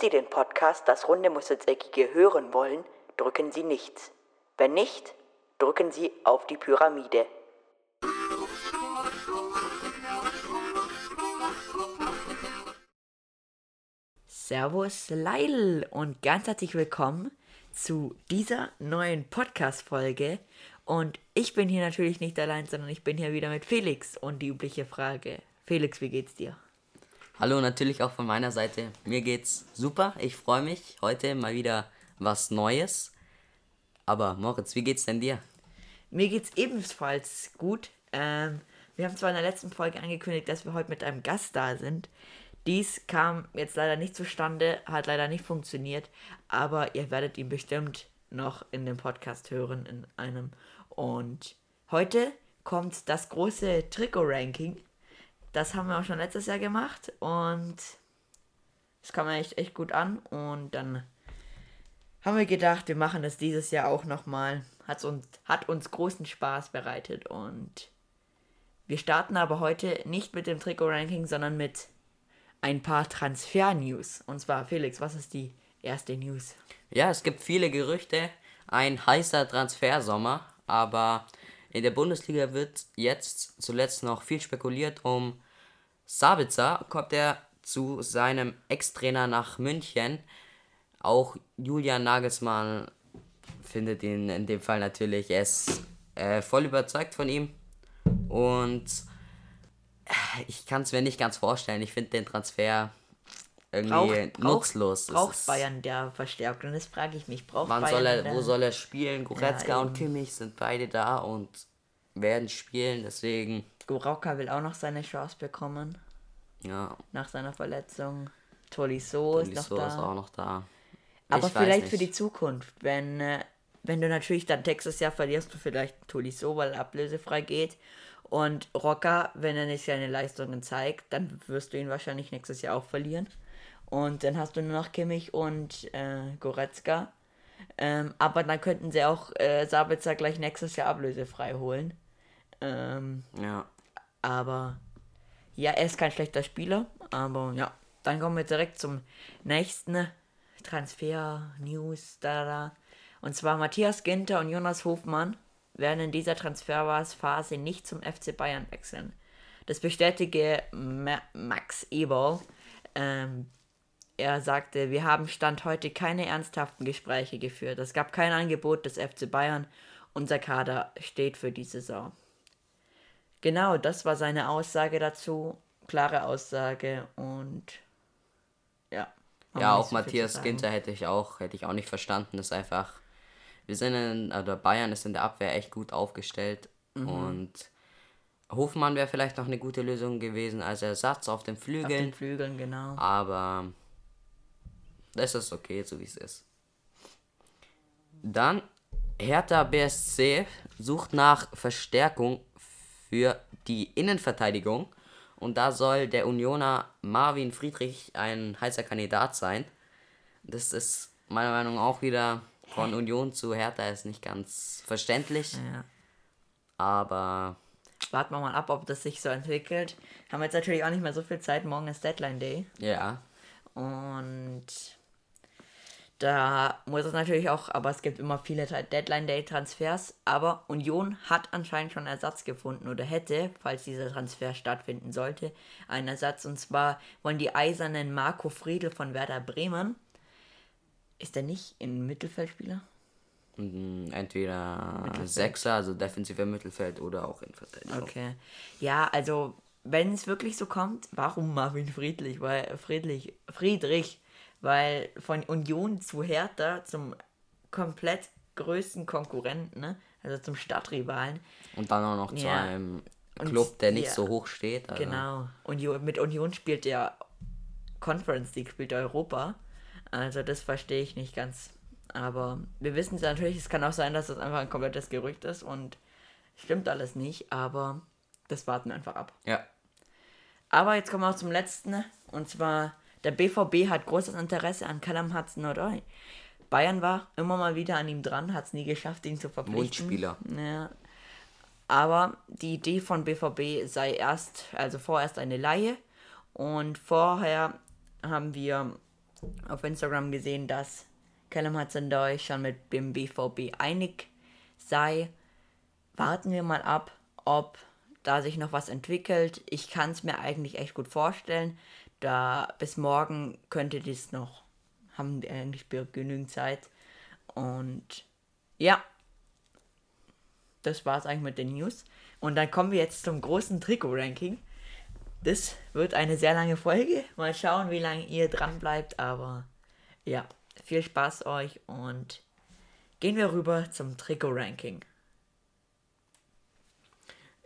Sie den Podcast Das Runde muss ins Eckige hören wollen, drücken Sie nichts. Wenn nicht, drücken Sie auf die Pyramide. Servus Leil und ganz herzlich willkommen zu dieser neuen Podcast-Folge. Und ich bin hier natürlich nicht allein, sondern ich bin hier wieder mit Felix und die übliche Frage. Felix, wie geht's dir? Hallo, natürlich auch von meiner Seite. Mir geht's super. Ich freue mich. Heute mal wieder was Neues. Aber Moritz, wie geht's denn dir? Mir geht's ebenfalls gut. Ähm, wir haben zwar in der letzten Folge angekündigt, dass wir heute mit einem Gast da sind. Dies kam jetzt leider nicht zustande, hat leider nicht funktioniert, aber ihr werdet ihn bestimmt noch in dem Podcast hören, in einem. Und heute kommt das große Trikot-Ranking. Das haben wir auch schon letztes Jahr gemacht und es kam echt, echt gut an. Und dann haben wir gedacht, wir machen das dieses Jahr auch nochmal. Hat's uns, hat uns großen Spaß bereitet und wir starten aber heute nicht mit dem Trikot-Ranking, sondern mit ein paar Transfer-News. Und zwar, Felix, was ist die erste News? Ja, es gibt viele Gerüchte. Ein heißer Transfersommer, aber in der Bundesliga wird jetzt zuletzt noch viel spekuliert um Sabitzer. Kommt er zu seinem Ex-Trainer nach München. Auch Julian Nagelsmann findet ihn in dem Fall natürlich. Er ist äh, voll überzeugt von ihm. Und ich kann es mir nicht ganz vorstellen. Ich finde den Transfer irgendwie Braucht- nutzlos. Braucht ist- Bayern der Verstärkung? Das frage ich mich. Braucht Wann Bayern soll er, wo soll er spielen? Goretzka Ja, und. Kimmich sind beide da und werden spielen. Deswegen, Goretzka will auch noch seine Chance bekommen ja, nach seiner Verletzung. Tolisso ist noch Tolisso da. ist auch noch da. Aber Ich weiß vielleicht für nicht. die Zukunft, wenn, äh, wenn du natürlich dann nächstes Jahr verlierst du vielleicht Tolisso, weil er ablösefrei geht. Und Rocker, wenn er nicht seine Leistungen zeigt, dann wirst du ihn wahrscheinlich nächstes Jahr auch verlieren. Und dann hast du nur noch Kimmich und äh, Goretzka. Ähm, aber dann könnten sie auch äh, Sabitzer gleich nächstes Jahr ablösefrei holen. Ähm, Ja, aber ja, er ist kein schlechter Spieler. Aber ja, dann kommen wir direkt zum nächsten Transfer-News. Da, da. Und zwar Matthias Ginter und Jonas Hofmann werden in dieser Transferphase nicht zum FC Bayern wechseln. Das bestätige Ma Max Eberl. Ähm, er sagte, wir haben Stand heute keine ernsthaften Gespräche geführt. Es gab kein Angebot des FC Bayern. Unser Kader steht für die Saison. Genau, das war seine Aussage dazu. Klare Aussage und ja. ja auch so Matthias. Ginter hätte ich auch, hätte ich auch nicht verstanden. Das ist einfach, wir sind in, oder Bayern ist in der Abwehr echt gut aufgestellt Mhm. und Hofmann wäre vielleicht noch eine gute Lösung gewesen als Ersatz auf den Auf Flügeln. den Flügeln, genau. Aber das ist okay, so wie es ist. Dann Hertha BSC sucht nach Verstärkung für die Innenverteidigung. Und da soll der Unioner Marvin Friedrich ein heißer Kandidat sein. Das ist meiner Meinung nach auch wieder von Union zu Hertha ist nicht ganz verständlich. Ja. Aber Warten wir mal ab, ob das sich so entwickelt. Haben jetzt natürlich auch nicht mehr so viel Zeit. Morgen ist Deadline Day. ja, Und da muss es natürlich auch, aber es gibt immer viele Deadline Day Transfers. Aber Union hat anscheinend schon Ersatz gefunden oder hätte, falls dieser Transfer stattfinden sollte, einen Ersatz. Und zwar wollen die Eisernen Marco Friedl von Werder Bremen. Ist der nicht ein Mittelfeldspieler? mm, entweder Sechser, also defensiver Mittelfeld oder auch in Verteidigung. Okay. Ja, also, wenn es wirklich so kommt, warum Marvin Friedrich? Weil Friedrich, Friedrich, weil von Union zu Hertha zum komplett größten Konkurrenten, ne? also zum Stadtrivalen. Und dann auch noch zu Ja. einem Club, der nicht ja. so hoch steht. Also. Genau. Union, mit Union spielt er Conference League, spielt Europa. Also das verstehe ich nicht ganz. Aber wir wissen es natürlich, es kann auch sein, dass das einfach ein komplettes Gerücht ist und stimmt alles nicht, aber das warten wir einfach ab. Ja. Aber jetzt kommen wir auch zum letzten. Und zwar, der BVB hat großes Interesse an Callum Hudson-Odoi. Bayern war immer mal wieder an ihm dran, hat es nie geschafft, ihn zu verpflichten. Wunschspieler. Ja. Aber die Idee von BVB sei erst, also vorerst eine Laie. Und vorher haben wir auf Instagram gesehen, dass Callum Hudson-Doy schon mit dem BVB einig sei. Warten wir mal ab, ob da sich noch was entwickelt. Ich kann es mir eigentlich echt gut vorstellen. Da bis morgen könnte dies noch, haben wir eigentlich genügend Zeit. Und ja, das war es eigentlich mit den News. Und dann kommen wir jetzt zum großen Trikot-Ranking. Das wird eine sehr lange Folge. Mal schauen, wie lange ihr dran bleibt. Aber ja, viel Spaß euch und gehen wir rüber zum Trikot-Ranking.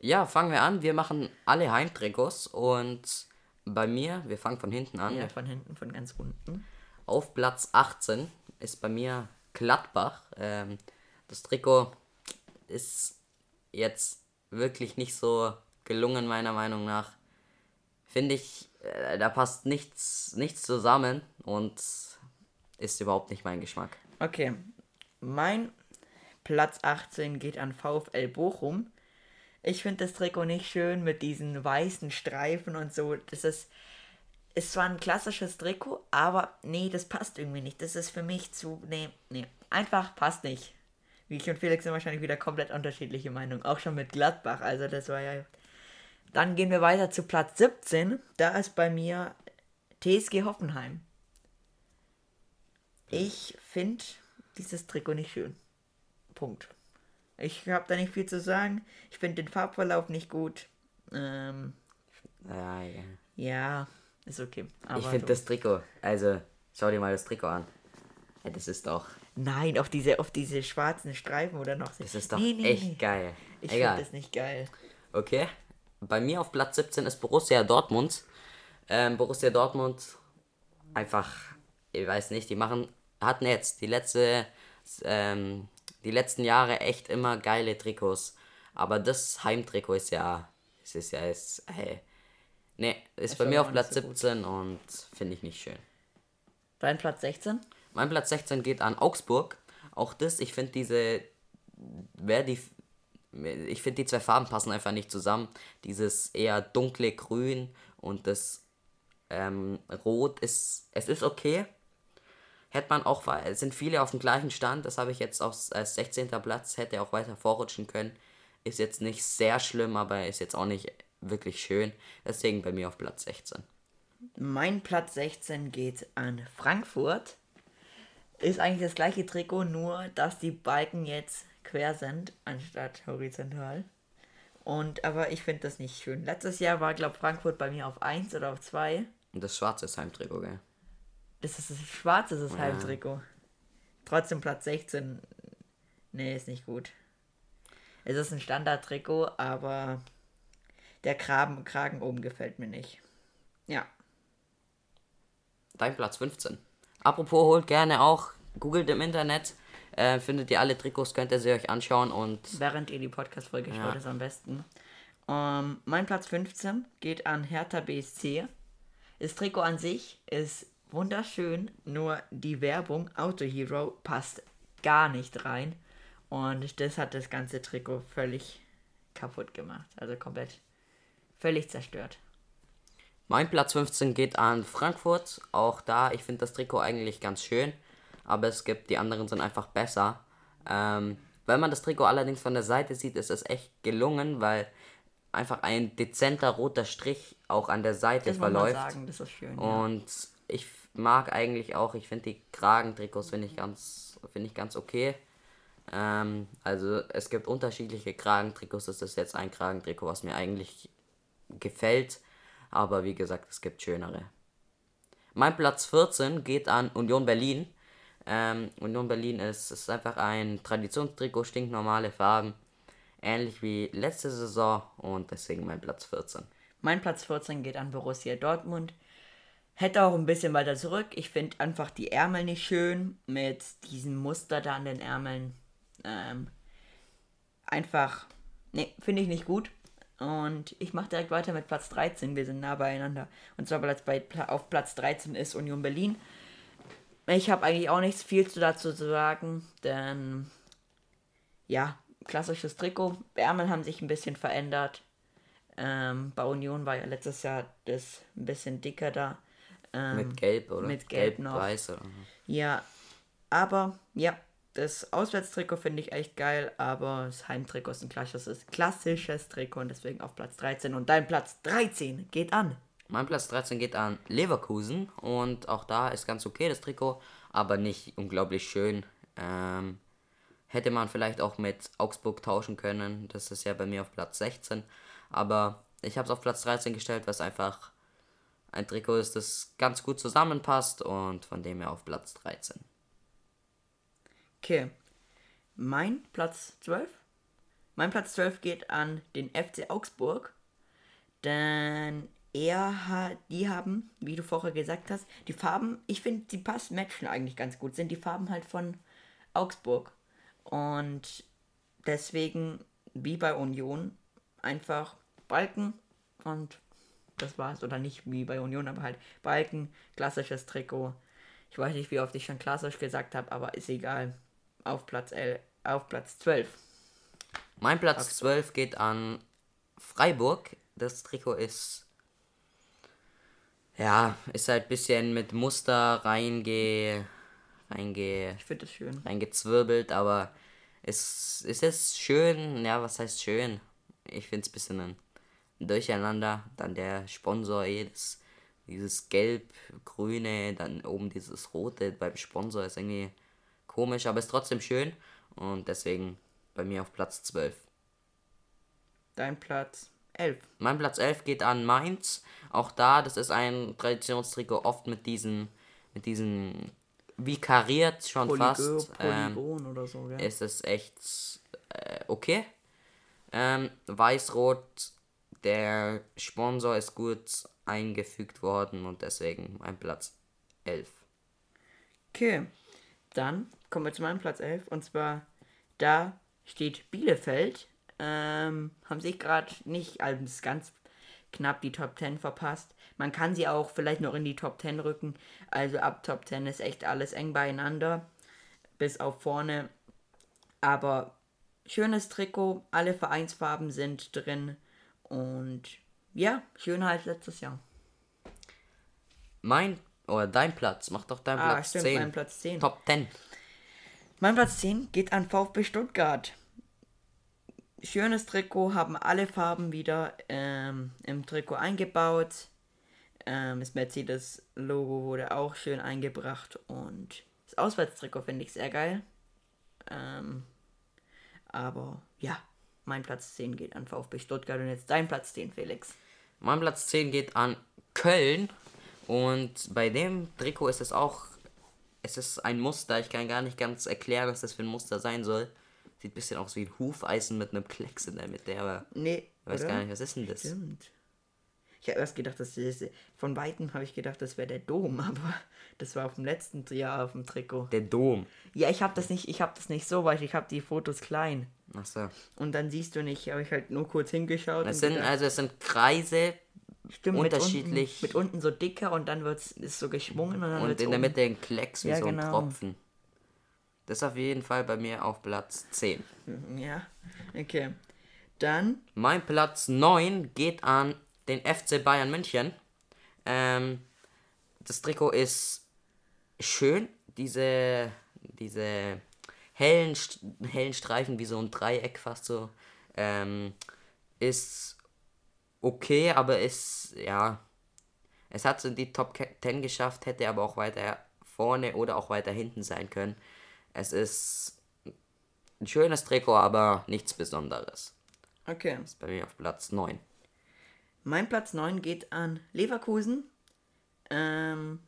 Ja, fangen wir an. Wir machen alle Heimtrikots und bei mir, wir fangen von hinten an. Ja, von hinten, von ganz unten. Auf Platz 18 ist bei mir Gladbach. Ähm, das Trikot ist jetzt wirklich nicht so gelungen, meiner Meinung nach. Finde ich, äh, da passt nichts, nichts zusammen und ist überhaupt nicht mein Geschmack. Okay, mein Platz 18 geht an VfL Bochum. Ich finde das Trikot nicht schön mit diesen weißen Streifen und so. Das ist, ist zwar ein klassisches Trikot, aber nee, das passt irgendwie nicht. Das ist für mich zu, nee, nee, einfach passt nicht. Wie ich und Felix sind wahrscheinlich wieder komplett unterschiedliche Meinungen. Auch schon mit Gladbach. Also das war ja. Dann gehen wir weiter zu Platz 17. Da ist bei mir TSG Hoffenheim. Ich finde dieses Trikot nicht schön. Punkt. Ich habe da nicht viel zu sagen. Ich finde den Farbverlauf nicht gut. Ähm, ja, ja. ja, ist okay. ich finde das Trikot, also schau dir mal das Trikot an. Das ist doch. Nein, auf diese, auf diese schwarzen Streifen oder noch. Das ist doch nee, nee, echt nee. geil. Ich finde das nicht geil. Okay. Bei mir auf Platz 17 ist Borussia Dortmund. Ähm, Borussia Dortmund einfach, ich weiß nicht, die machen, hatten jetzt die letzte ähm, die letzten Jahre echt immer geile Trikots. Aber das Heimtrikot ist ja, es ist ja, ist, hey, ne, ist ich bei mir auf Platz so 17 gut. und finde ich nicht schön. Dein Platz 16? Mein Platz 16 geht an Augsburg. Auch das, ich finde diese, wer die, ich finde die zwei Farben passen einfach nicht zusammen. Dieses eher dunkle Grün und das ähm, Rot ist, es ist okay, hätte man auch, es sind viele auf dem gleichen Stand, das habe ich jetzt auch als 16. Platz, hätte auch weiter vorrutschen können. Ist jetzt nicht sehr schlimm, aber ist jetzt auch nicht wirklich schön. Deswegen bei mir auf Platz 16. Mein Platz 16 geht an Frankfurt. Ist eigentlich das gleiche Trikot, nur dass die Balken jetzt quer sind, anstatt horizontal. Und aber ich finde das nicht schön. Letztes Jahr war, glaube Frankfurt bei mir auf 1 oder auf 2. Und das schwarze ist Heimtrikot, gell? Das ist das schwarze das ja. Heimtrikot. Trotzdem Platz 16. Nee, ist nicht gut. Es ist ein Standard-Trikot, aber der Kragen, Kragen oben gefällt mir nicht. Ja. Dein Platz 15. Apropos, holt gerne auch, googelt im Internet, äh, findet ihr alle Trikots, könnt ihr sie euch anschauen und. Während ihr die Podcast-Folge ja. schaut, ist am besten. Um, ähm, mein Platz 15 geht an Hertha BSC. Das Trikot an sich ist wunderschön, nur die Werbung Auto Hero passt gar nicht rein. Und das hat das ganze Trikot völlig kaputt gemacht. Also komplett völlig zerstört. Mein Platz 15 geht an Frankfurt. Auch da, ich finde das Trikot eigentlich ganz schön. Aber es gibt, die anderen sind einfach besser. Ähm, wenn man das Trikot allerdings von der Seite sieht, ist es echt gelungen, weil einfach ein dezenter roter Strich auch an der Seite das verläuft. Sagen, das ist schön, Und ja. Ich mag eigentlich auch, ich finde die Kragentrikots finde ich ganz finde ich ganz okay. Ähm, also es gibt unterschiedliche Kragentrikots, das ist jetzt ein Kragentrikot, was mir eigentlich gefällt, aber wie gesagt, es gibt schönere. Mein Platz 14 geht an Union Berlin. Ähm, Union Berlin ist, ist einfach ein Traditionstrikot, stinknormale Farben, ähnlich wie letzte Saison und deswegen mein Platz 14. Mein Platz 14 geht an Borussia Dortmund. Hätte auch ein bisschen weiter zurück. Ich finde einfach die Ärmel nicht schön mit diesem Muster da an den Ärmeln. Ähm, einfach, ne, finde ich nicht gut. Und ich mache direkt weiter mit Platz 13. Wir sind nah beieinander. Und zwar Platz bei, auf Platz 13 ist Union Berlin. Ich habe eigentlich auch nichts viel dazu zu sagen, denn ja, klassisches Trikot. Ärmel haben sich ein bisschen verändert. Ähm, bei Union war ja letztes Jahr das ein bisschen dicker da. Ähm, mit Gelb, oder? mit Gelb noch. Weiß, oder? Ja, aber ja, das Auswärtstrikot finde ich echt geil, aber das Heimtrikot ist ein klassisches, klassisches Trikot und deswegen auf Platz 13. Und dein Platz 13 geht an. Mein Platz 13 geht an Leverkusen und auch da ist ganz okay das Trikot, aber nicht unglaublich schön. Ähm, hätte man vielleicht auch mit Augsburg tauschen können, das ist ja bei mir auf Platz 16, aber ich habe es auf Platz 13 gestellt, was einfach ein Trikot ist, das ganz gut zusammenpasst und von dem her auf Platz 13. Okay. Mein Platz 12? Mein Platz 12 geht an den FC Augsburg. Denn er hat, die haben, wie du vorher gesagt hast, die Farben, ich finde, die passen, matchen eigentlich ganz gut, sind die Farben halt von Augsburg. Und deswegen, wie bei Union, einfach Balken und das war's. Oder nicht wie bei Union, aber halt Balken, klassisches Trikot. Ich weiß nicht, wie oft ich schon klassisch gesagt habe, aber ist egal. Auf Platz, L, auf Platz 12. Mein Platz 12 geht an Freiburg. Das Trikot ist. Ja, ist halt ein bisschen mit Muster reinge. reinge. Ich finde das schön. reingezwirbelt, aber es, es ist schön. Ja, was heißt schön? Ich finde es ein bisschen ein Durcheinander. Dann der Sponsor, jedes, dieses gelb-grüne, dann oben dieses rote beim Sponsor ist irgendwie komisch, aber ist trotzdem schön. Und deswegen bei mir auf Platz 12. Dein Platz 11. Mein Platz 11 geht an Mainz. Auch da, das ist ein Traditionstrikot, oft mit diesen, mit diesen, wie kariert schon Polygo, fast. Ähm, Polygon oder so, gell? ist es echt äh, okay. Ähm, Weiß-Rot, der Sponsor ist gut eingefügt worden und deswegen mein Platz 11. Okay. Dann kommen wir zu meinem Platz 11. Und zwar, da steht Bielefeld. Ähm, haben sich gerade nicht als ganz knapp die Top 10 verpasst. Man kann sie auch vielleicht noch in die Top 10 rücken. Also ab Top 10 ist echt alles eng beieinander. Bis auf vorne. Aber schönes Trikot. Alle Vereinsfarben sind drin. Und ja, schöner als letztes Jahr. Mein, oder dein Platz, mach doch deinen Ah, Platz stimmt, 10. mein Platz 10. Top 10. Mein Platz 10 geht an VfB Stuttgart. Schönes Trikot, haben alle Farben wieder ähm, im Trikot eingebaut. Ähm, das Mercedes-Logo wurde auch schön eingebracht und das Auswärtstrikot finde ich sehr geil. Ähm, aber ja, mein Platz 10 geht an VfB Stuttgart und jetzt dein Platz 10, Felix. Mein Platz 10 geht an Köln. Und bei dem Trikot ist es auch. Es ist ein Muster. Ich kann gar nicht ganz erklären, was das für ein Muster sein soll. Sieht ein bisschen aus wie ein Hufeisen mit einem Klecks in der Mitte, aber Nee, ich weiß oder? gar nicht, was ist denn das? Stimmt. Ich habe erst gedacht, das ist, von Weitem habe ich gedacht, das wäre der Dom, aber das war auf dem letzten Jahr auf dem Trikot. Der Dom. Ja, ich habe das nicht, ich habe das nicht so weit, ich habe die Fotos klein. Achso. Und dann siehst du nicht, habe ich halt nur kurz hingeschaut. Es sind, gedacht, also es sind Kreise stimmt, mit unterschiedlich- unten, mit unten so dicker und dann wird's ist so geschwungen und dann und in der Mitte ein Klecks wie Ja, so ein genau. Tropfen. Das ist auf jeden Fall bei mir auf Platz 10. Ja, okay. Dann Mein Platz 9 geht an den FC Bayern München. Ähm, das Trikot ist schön. Diese, diese hellen, hellen Streifen, wie so ein Dreieck fast so, ähm, ist okay, aber ist, ja, es hat in die Top 10 geschafft, hätte aber auch weiter vorne oder auch weiter hinten sein können. Es ist ein schönes Trikot, aber nichts Besonderes. okay. Ist bei mir auf Platz 9. Mein Platz 9 geht an Leverkusen. Ähm,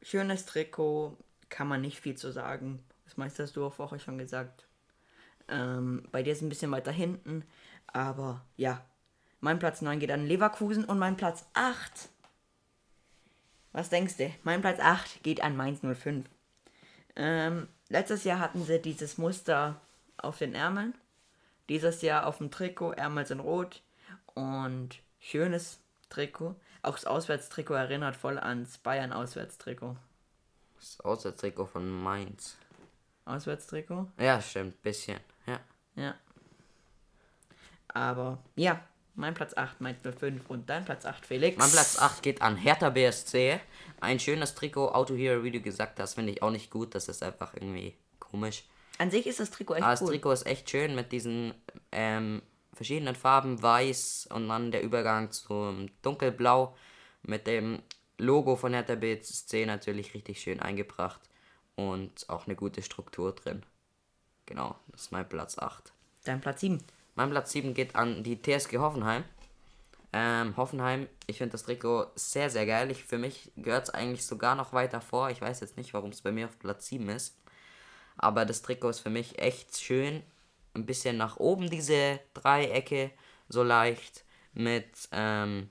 schönes Trikot, kann man nicht viel zu sagen. Das meiste hast du auch vorher schon gesagt. Ähm, bei dir ist ein bisschen weiter hinten. Aber ja, mein Platz 9 geht an Leverkusen und mein Platz 8. Was denkst du? Mein Platz 8 geht an Mainz 05. Ähm, letztes Jahr hatten sie dieses Muster auf den Ärmeln. Dieses Jahr auf dem Trikot, Ärmel sind rot und schönes Trikot. Auch das Auswärtstrikot erinnert voll ans Bayern-Auswärtstrikot. Das Auswärtstrikot von Mainz. Auswärtstrikot? Ja, stimmt, bisschen. Ja. Ja. Aber ja, Mein Platz 8, mein 5 und dein Platz 8, Felix. Mein Platz 8 geht an Hertha BSC. Ein schönes Trikot, Auto Hero, wie du gesagt hast, finde ich auch nicht gut. Das ist einfach irgendwie komisch. An sich ist das Trikot echt Aber das cool. Trikot ist echt schön mit diesen ähm, verschiedenen Farben, weiß und dann der Übergang zum dunkelblau mit dem Logo von Hertha BSC natürlich richtig schön eingebracht und auch eine gute Struktur drin. Genau, das ist mein Platz 8. Dein Platz 7. Mein Platz 7 geht an die TSG Hoffenheim. Ähm, Hoffenheim, ich finde das Trikot sehr, sehr geil. Ich, für mich gehört es eigentlich sogar noch weiter vor. Ich weiß jetzt nicht, warum es bei mir auf Platz 7 ist. Aber das Trikot ist für mich echt schön. Ein bisschen nach oben diese Dreiecke, so leicht. Mit ähm,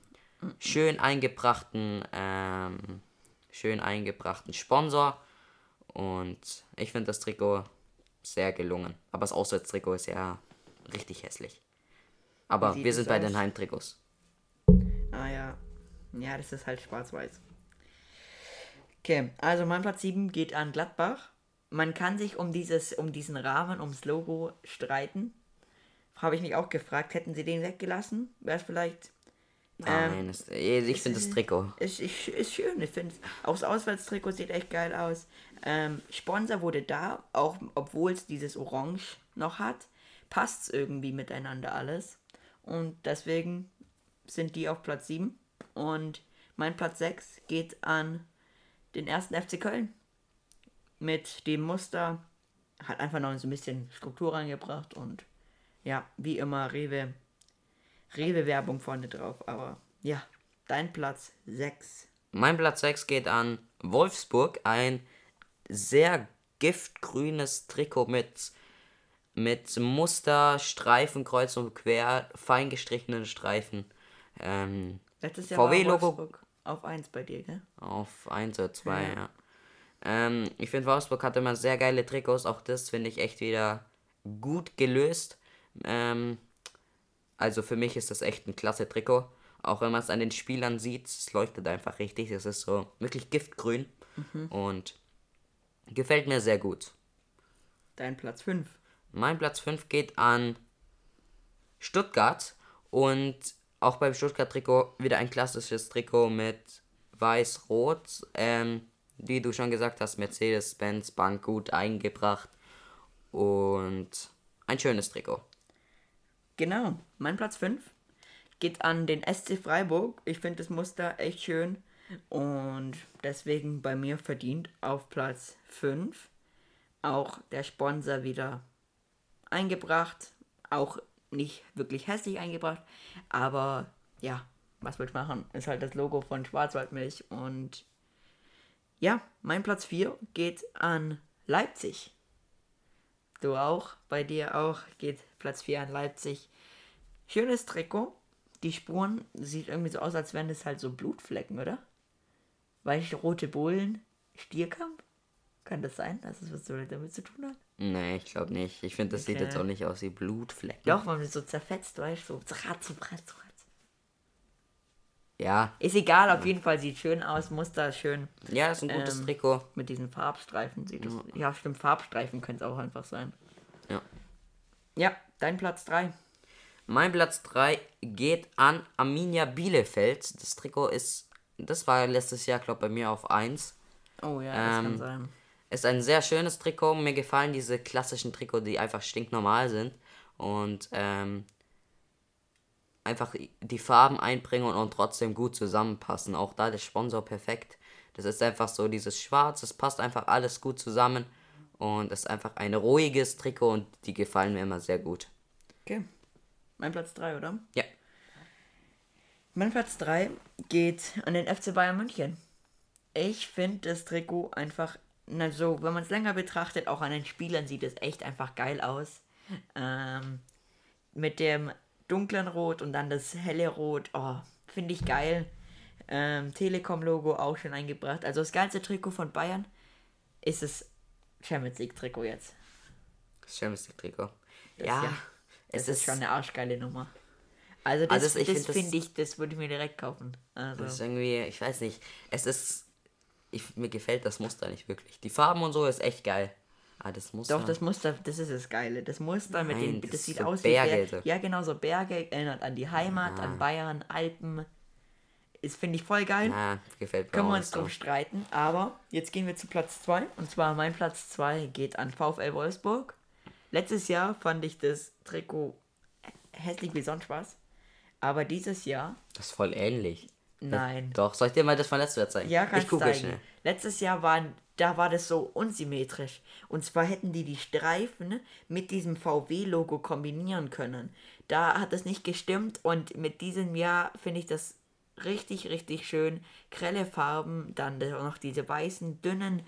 schön eingebrachten, ähm, schön eingebrachten Sponsor. Und ich finde das Trikot sehr gelungen. Aber das Auswärtstrikot ist ja richtig hässlich. Aber wir sind bei aus? den Heimtrikots. Ah ja. Ja, das ist halt schwarz-weiß. Okay, also mein Platz 7 geht an Gladbach. Man kann sich um dieses, um diesen Rahmen, ums Logo streiten. Habe ich mich auch gefragt, hätten sie den weggelassen? Wäre es vielleicht. Nein, es, ich finde das Trikot. Ist, ist, ist schön, ich finde Auch das Auswärtstrikot sieht echt geil aus. Ähm, Sponsor wurde da, auch obwohl es dieses Orange noch hat, passt es irgendwie miteinander alles. Und deswegen sind die auf Platz 7. Und mein Platz 6 geht an den ersten FC Köln. Mit dem Muster hat einfach noch so ein bisschen Struktur reingebracht und ja, wie immer Rewe Rewe-Werbung vorne drauf. Aber ja, dein Platz 6. Mein Platz 6 geht an Wolfsburg. Ein sehr giftgrünes Trikot mit, mit Muster, Streifen, kreuz und quer, fein gestrichenen Streifen. Ähm, Letztes Jahr VW-Logo. auf 1 bei dir, gell? Auf 1 oder 2, Ja. ja. Ähm, ich finde, Wolfsburg hat immer sehr geile Trikots. Auch das finde ich echt wieder gut gelöst. Ähm, also für mich ist das echt ein klasse Trikot. Auch wenn man es an den Spielern sieht, es leuchtet einfach richtig. Es ist so wirklich giftgrün. Und gefällt mir sehr gut. Dein Platz 5. Mein Platz 5 geht an Stuttgart und auch beim Stuttgart-Trikot wieder ein klassisches Trikot mit weiß-rot. Ähm, wie du schon gesagt hast, Mercedes-Benz Bank gut eingebracht und ein schönes Trikot. Genau, mein Platz 5 geht an den SC Freiburg. Ich finde das Muster echt schön und deswegen bei mir verdient auf Platz 5. Auch der Sponsor wieder eingebracht. Auch nicht wirklich hässlich eingebracht, aber ja, was will ich machen? Ist halt das Logo von Schwarzwaldmilch und ja, mein Platz 4 geht an Leipzig. Du auch, bei dir auch geht Platz 4 an Leipzig. Schönes Trikot. Die Spuren sieht irgendwie so aus, als wären das halt so Blutflecken, oder? Weiche rote Bullen, Stierkampf? Kann das sein, dass es was damit zu tun hat? Nee, ich glaube nicht. Ich finde, das sieht Okay. jetzt auch nicht aus wie Blutflecken. Doch, weil man so zerfetzt, weißt du, so zratz, zratz, zratz. Ja, Ist egal, auf jeden Fall sieht schön aus, Muster ist schön. ja, ist ein gutes Ähm, Trikot. Mit diesen Farbstreifen sieht es. Ja, stimmt, Farbstreifen könnte es auch einfach sein. Ja. Ja, dein Platz 3. Mein Platz 3 geht an Arminia Bielefeld. Das Trikot ist, das war letztes Jahr, glaube ich, bei mir auf 1. Oh ja, das kann Ähm, sein. Ist ein sehr schönes Trikot. Mir gefallen diese klassischen Trikots, die einfach stinknormal sind. Und ähm, einfach die Farben einbringen und, und trotzdem gut zusammenpassen. Auch da der Sponsor perfekt. Das ist einfach so dieses Schwarz, es passt einfach alles gut zusammen. Und es ist einfach ein ruhiges Trikot und die gefallen mir immer sehr gut. Okay. Mein Platz 3, oder? Ja. Mein Platz 3 geht an den FC Bayern München. Ich finde das Trikot einfach, na so, wenn man es länger betrachtet, auch an den Spielern sieht es echt einfach geil aus. Ähm, mit dem dunklen Rot und dann das helle Rot, oh, finde ich geil. Ähm, Telekom-Logo auch schon eingebracht. Also das geilste Trikot von Bayern ist das Champions League-Trikot jetzt. Das Champions League Trikot. Das ja, ja- es Das ist, ist, schon eine arschgeile Nummer. Also das, Also das, find das- finde ich, das würde ich mir direkt kaufen. Also, das ist irgendwie, ich weiß nicht, es ist, ich, mir gefällt das Muster nicht wirklich. Die Farben und so ist echt geil. Ah, das Muster. Doch, das Muster, das ist das Geile. Das Muster mit Nein, den, das das, sieht so aus Berge, wie. Berge. Ja, genau, so Berge, erinnert an die Heimat, Ah. an Bayern, Alpen. Ist, finde ich, voll geil. Ah, gefällt mir Können wir uns drum streiten. Aber jetzt gehen wir zu Platz 2. Und zwar mein Platz 2 geht an VfL Wolfsburg. Letztes Jahr fand ich das Trikot hässlich wie sonst was. Aber dieses Jahr, Das ist voll ähnlich. nein. Doch, soll ich dir mal das von letztes Jahr zeigen? Ja, kannst ich zeigen. schnell. Letztes Jahr waren, da war das so unsymmetrisch. Und zwar hätten die die Streifen mit diesem VW-Logo kombinieren können. Da hat das nicht gestimmt und mit diesem Jahr finde ich das richtig, richtig schön. Grelle Farben, dann da noch diese weißen, dünnen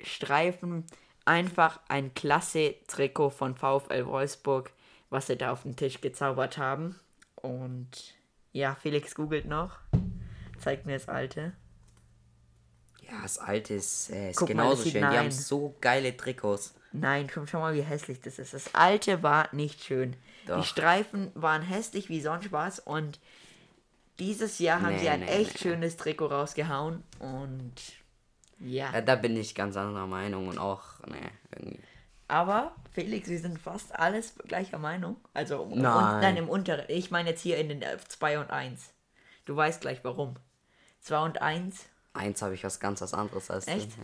Streifen. Einfach ein klasse Trikot von VfL Wolfsburg, was sie da auf den Tisch gezaubert haben. Und ja, Felix googelt noch. Zeigt mir das alte. Ja, das alte ist, äh, ist Guck mal, genauso sieht- schön. Die haben nein. so geile Trikots. Nein, komm, schau mal, wie hässlich das ist. Das alte war nicht schön. Doch. Die Streifen waren hässlich wie sonst was und dieses Jahr haben Nee, sie ein nee, echt nee. schönes Trikot rausgehauen und ja. Ja, da bin ich ganz anderer Meinung und auch, ne, irgendwie. Aber Felix, wir sind fast alles gleicher Meinung. Also Nein. nein, im unteren. Ich meine jetzt hier in den 2 und 1. Du weißt gleich warum. 2 und 1. Eins habe ich was ganz was anderes als Echt? du.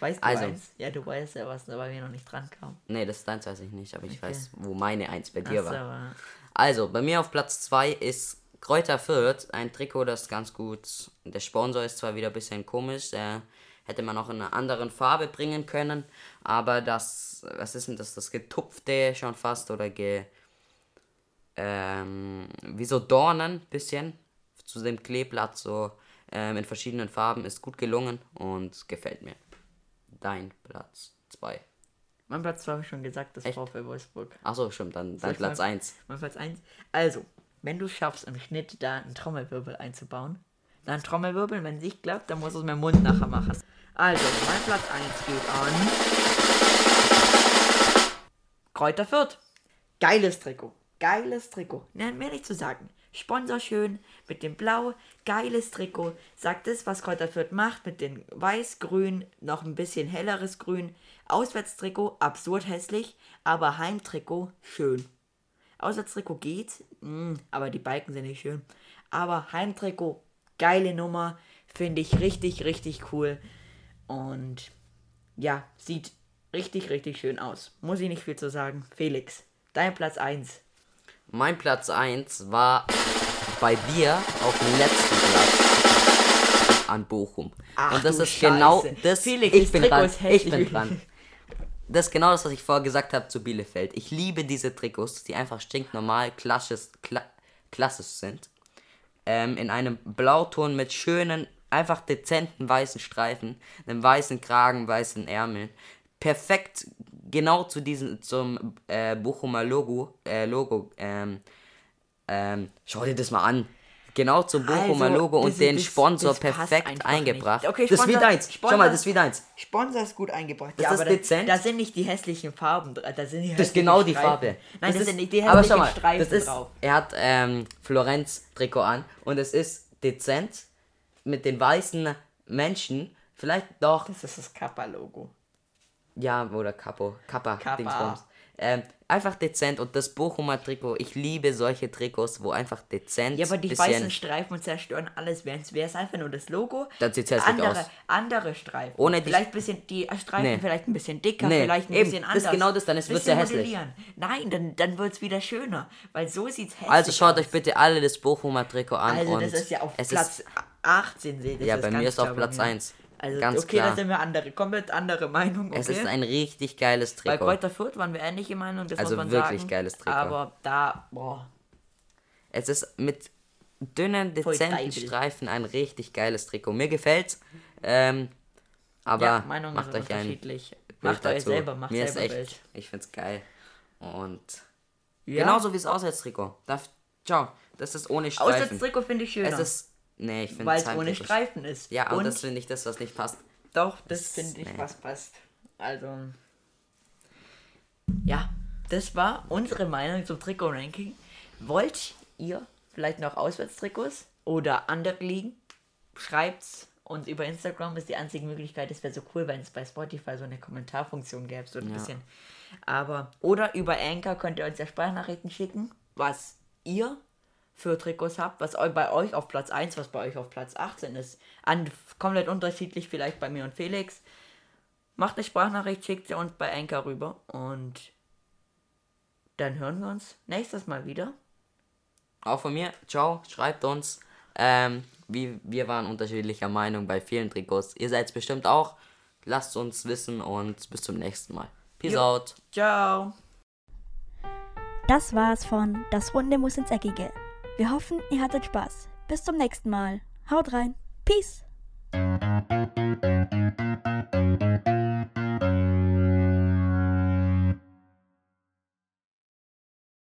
Weißt du Also. eins? Ja, du weißt ja was, weil wir noch nicht dran kamen. Nee, das ist deins weiß ich nicht, aber ich Okay. weiß, wo meine Eins bei dir so, war. Also, bei mir auf Platz 2 ist Kräuter Fürth, ein Trikot, das ganz gut. Der Sponsor ist zwar wieder ein bisschen komisch, äh, hätte man auch in einer anderen Farbe bringen können, aber das, was ist denn das, das getupfte schon fast oder ge, ähm, wie so Dornen, bisschen, zu dem Kleeblatt so ähm, in verschiedenen Farben, ist gut gelungen und gefällt mir. Dein Platz 2. Mein Platz 2 habe ich schon gesagt, das Echt? VfL Wolfsburg. Achso, stimmt, dann dein Platz mal- 1. Mein Platz 1. Also, wenn du schaffst, im Schnitt da einen Trommelwirbel einzubauen, dann Trommelwirbel, wenn es nicht klappt, dann muss es mit dem Mund nachher machen. Also, mein Platz 1 geht an. Kräuter Fürth. Geiles Trikot. Geiles Trikot. Ne, mehr nicht zu sagen. Sponsor schön mit dem Blau. Geiles Trikot. Sagt es, was Kräuter Fürth macht mit dem Weiß-Grün, noch ein bisschen helleres Grün. Auswärtstrikot absurd hässlich, aber Heimtrikot schön. Auswärtstrikot geht, mm, aber die Balken sind nicht schön. Aber Heimtrikot, geile Nummer, finde ich richtig, richtig cool. Und ja, sieht richtig, richtig schön aus. Muss ich nicht viel zu sagen. Felix, dein Platz 1. Mein Platz 1 war bei dir auf dem letzten Platz an Bochum. Ach Und das ist genau Scheiße. das. Felix, ich bin Trikot dran. Ich bin dran. Das ist genau das, was ich vorher gesagt habe zu Bielefeld. Ich liebe diese Trikots, die einfach stinknormal klassisch, kla klassisch sind. Ähm, in einem Blauton mit schönen, einfach dezenten weißen Streifen, einem weißen Kragen, weißen Ärmeln. Perfekt genau zu diesem, zum äh, Bochumer Logo, äh, Logo, ähm, ähm, schau dir das mal an. Genau zum Bochumer Also, Logo und den Sponsor das perfekt eingebracht. Okay, das ist wie Sponsor-. Schau Sponsor- mal, das ist wie deins. Sponsor ist gut eingebracht. Das ja, ist aber dezent. Da, da sind nicht die hässlichen Farben drin. Da sind die Das ist genau die Streifen. Farbe. Nein, das das, ist, sind nicht die aber hässlichen schau mal, Streifen das ist, drauf. er hat ähm, Florenz Trikot an und es ist dezent mit den weißen Menschen. Vielleicht doch, Das ist das Kappa-Logo. Ja, oder Capo, Kappa, Kappa. Dingsbums. Ähm, einfach dezent und das Bochumer Trikot, ich liebe solche Trikots, wo einfach dezent Ja, aber die weißen Streifen zerstören alles. Wäre es einfach nur das Logo. Dann sieht's hässlich andere, aus. Andere Streifen. Ohne die- vielleicht bisschen die Streifen Nee. vielleicht ein bisschen dicker, Nee, vielleicht ein eben, bisschen das anders. ist genau das, dann wird's Bisschen ja hässlich. Nein, dann, dann wird es wieder schöner. Weil so sieht es hässlich Also schaut aus. euch bitte alle das Bochumer Trikot an Also und das ist ja auf es Platz ist, 18 seht ihr. Ja, das bei mir ist auf klar bei Platz mir. 1. Also Ganz okay, klar. da sind wir andere, komplett andere Meinung. Okay? Es ist ein richtig geiles Bei Trikot. Kräuter Fürth waren wir ähnliche Meinung, das Also muss man wirklich sagen. geiles Trikot. Aber da, boah, Es ist mit dünnen, dezenten. Streifen ein richtig geiles Trikot. Mir gefällt's. Ähm, aber ja, Meinung macht euch ein Macht euch selber, macht Mir selber ist echt, Bild. ich find's geil. Und Ja. genauso wie das Auswärtstrikot. Darf, schau, das ist ohne Streifen. Auswärtstrikot finde ich schöner, Es ist, nee, ich finde weil es ohne. Streifen ist. Ja, und, und das finde ich das, was nicht passt. doch, das das- finde ich, nee. was passt. Also, ja, das war unsere Meinung zum Trikot-Ranking. Wollt ihr vielleicht noch Auswärtstrikots oder andere Ligen? Schreibt's Und über Instagram ist die einzige Möglichkeit, es wäre so cool, wenn es bei Spotify so eine Kommentarfunktion gäbe, so ein Ja. bisschen. Aber, oder über Anchor könnt ihr uns ja Sprachnachrichten schicken, was ihr für Trikots habt, was bei euch auf Platz 1, was bei euch auf Platz 18 ist. An, komplett unterschiedlich vielleicht bei mir und Felix. Macht eine Sprachnachricht, schickt sie uns bei Anchor rüber und dann hören wir uns nächstes Mal wieder. Auch von mir, ciao, schreibt uns. Ähm, wie, wir waren unterschiedlicher Meinung bei vielen Trikots. Ihr seid es bestimmt auch. Lasst uns wissen und bis zum nächsten Mal. Peace Jo. out. Ciao! Das war's von Das Runde muss ins Eckige. Wir hoffen, ihr hattet Spaß. Bis zum nächsten Mal. Haut rein. Peace.